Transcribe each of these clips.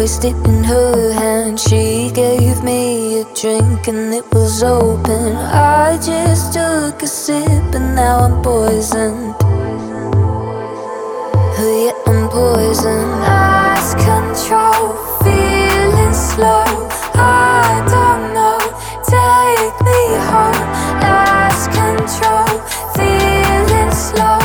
wasted in her hand. She gave me a drink and it was open. I just took a sip and now I'm poisoned. Oh, yeah, I'm poisoned. Lost control, feeling slow. I don't know. Take me home. Lost control, feeling slow.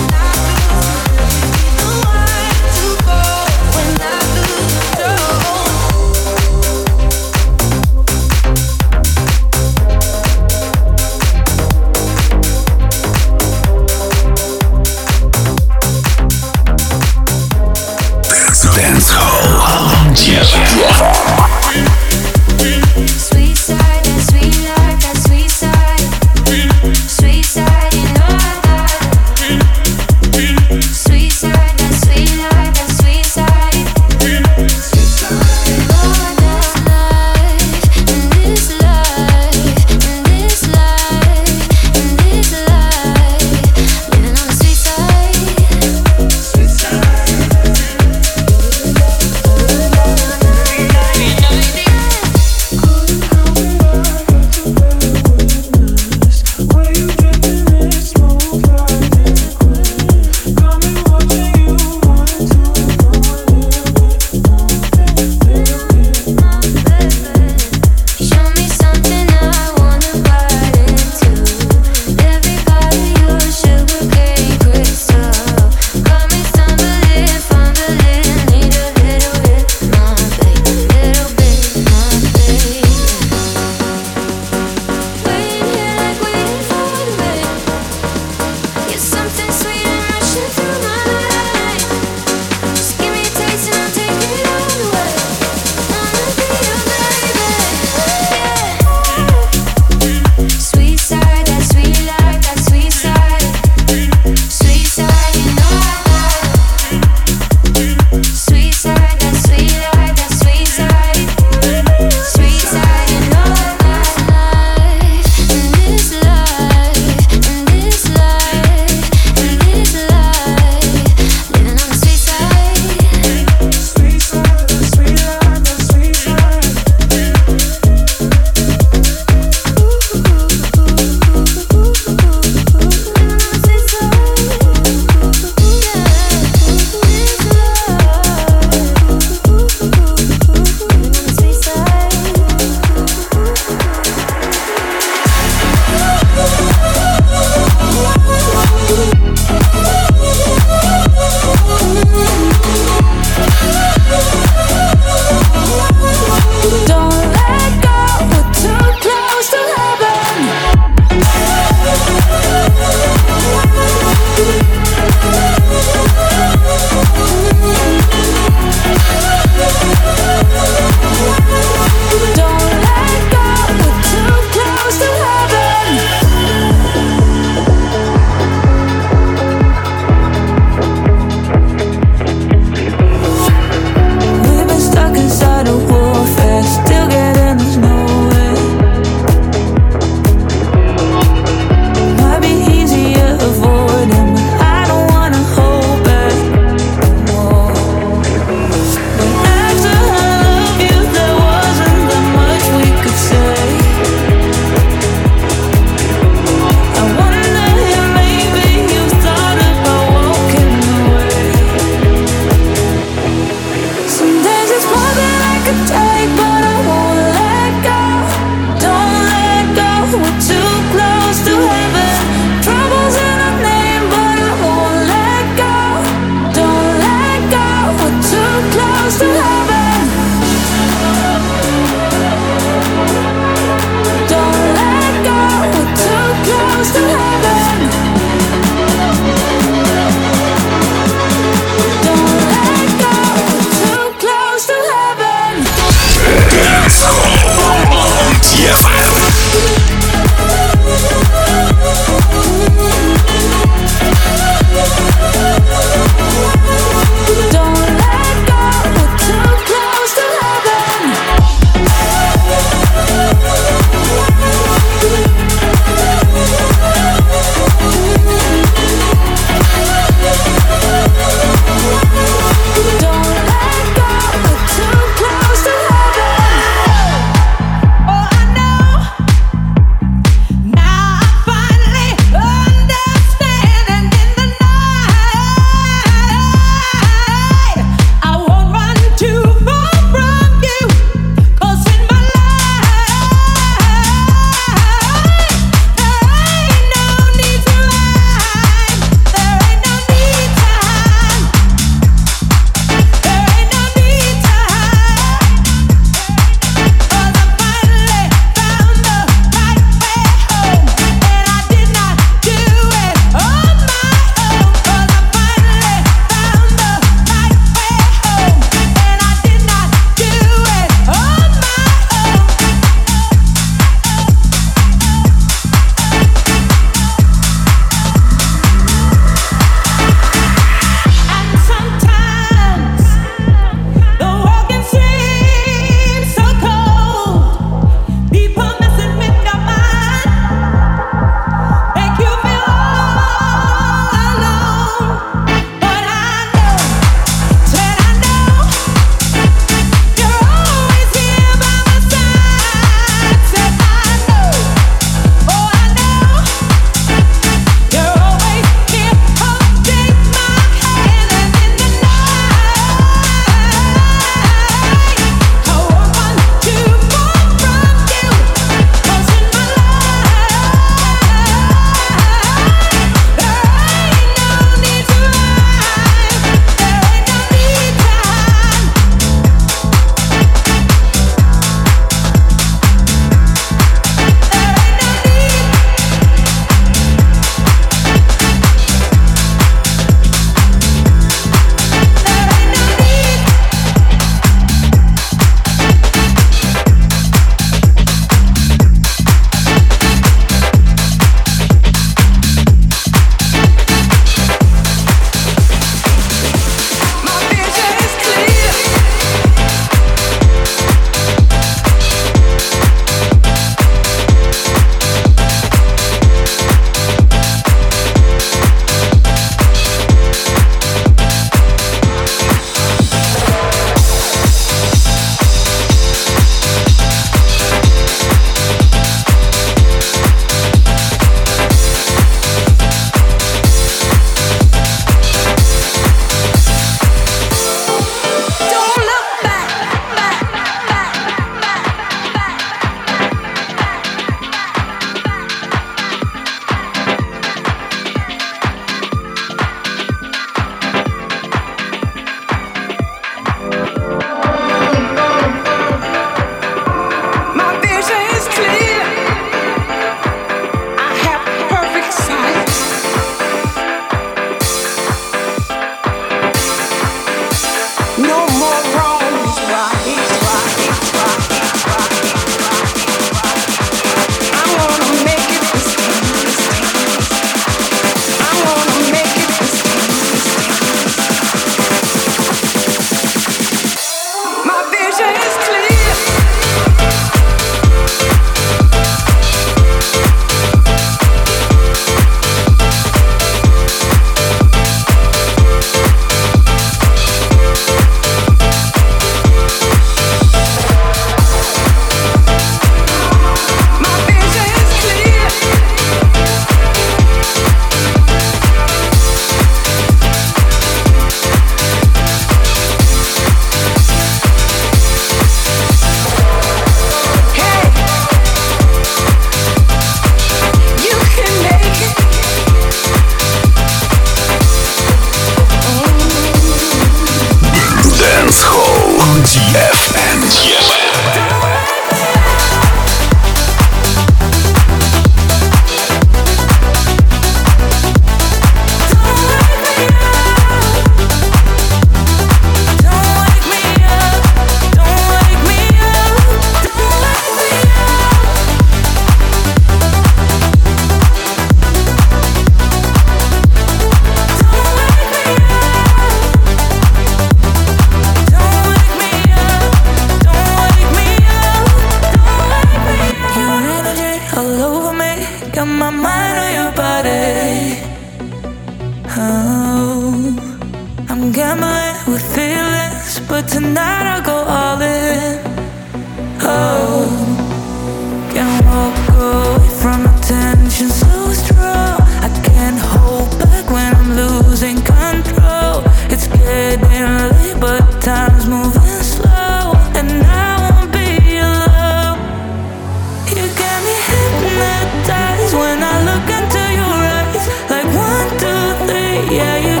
Yeah, you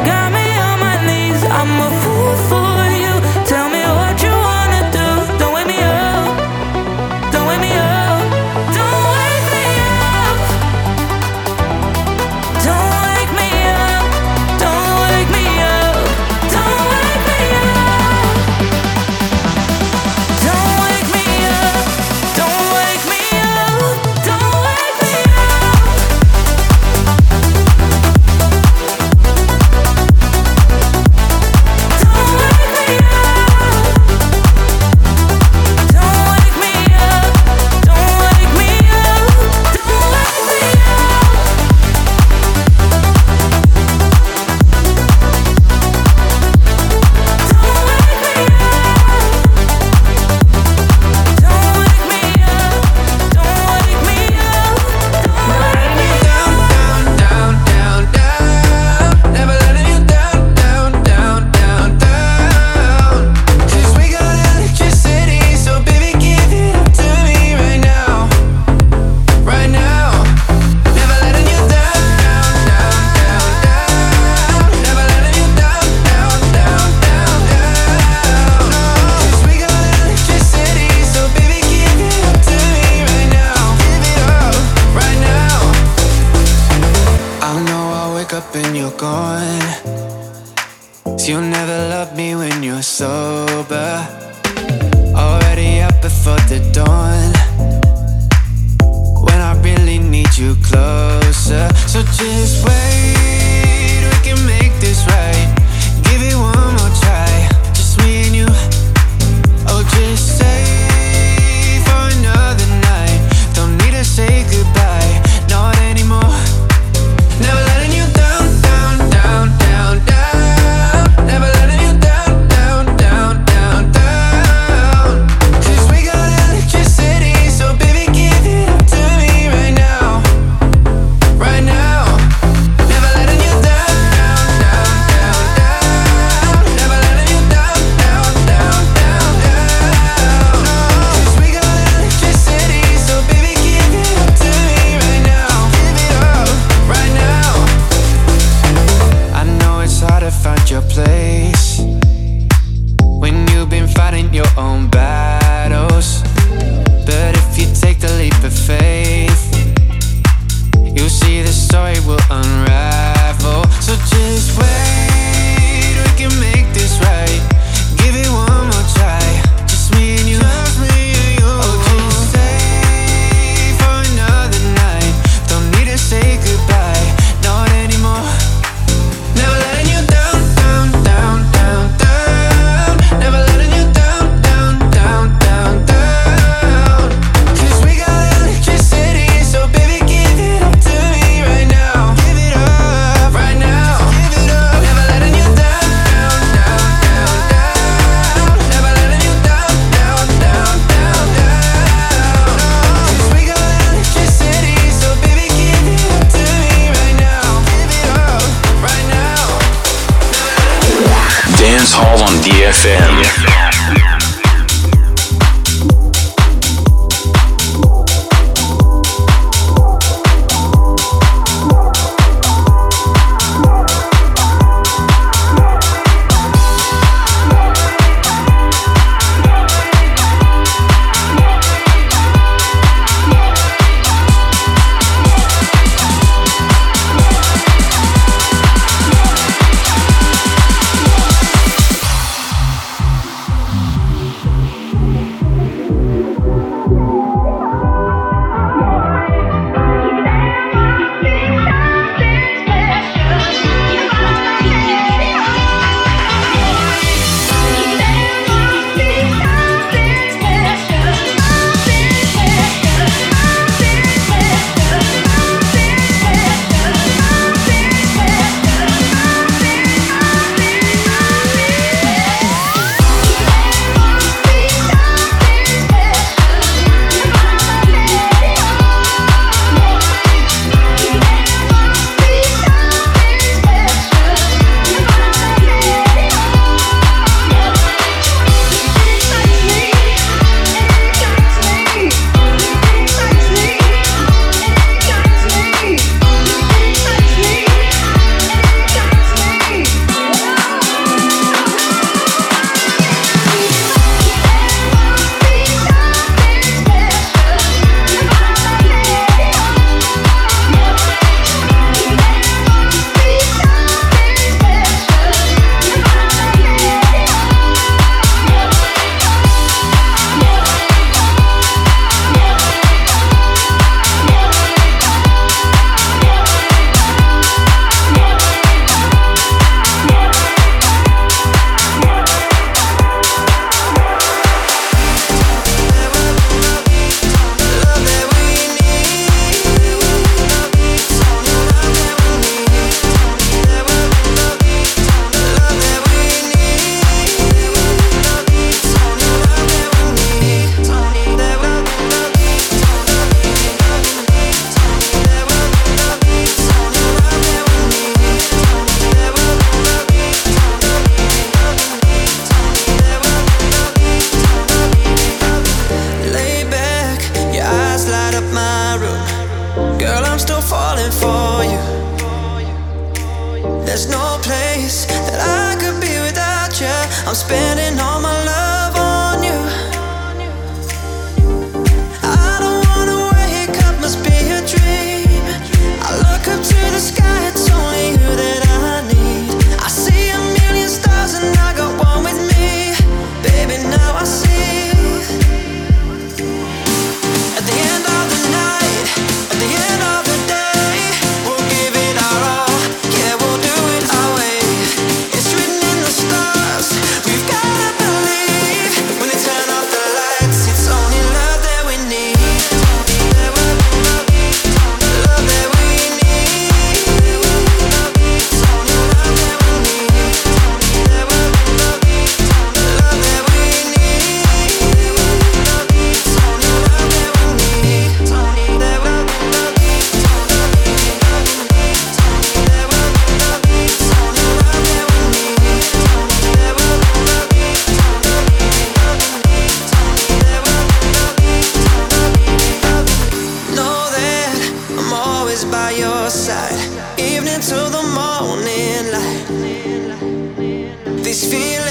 These feelings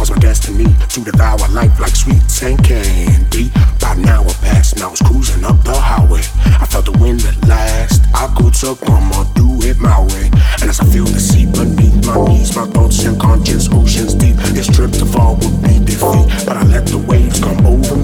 Was my destiny to devour life like sweets and candy. About an hour passed, and I was cruising up the highway. I felt the wind at last. I could succumb or do it my way. And as I feel the sea beneath my knees, my thoughts and conscious oceans deep. This trip to fall would be defeat, but I let the waves come over me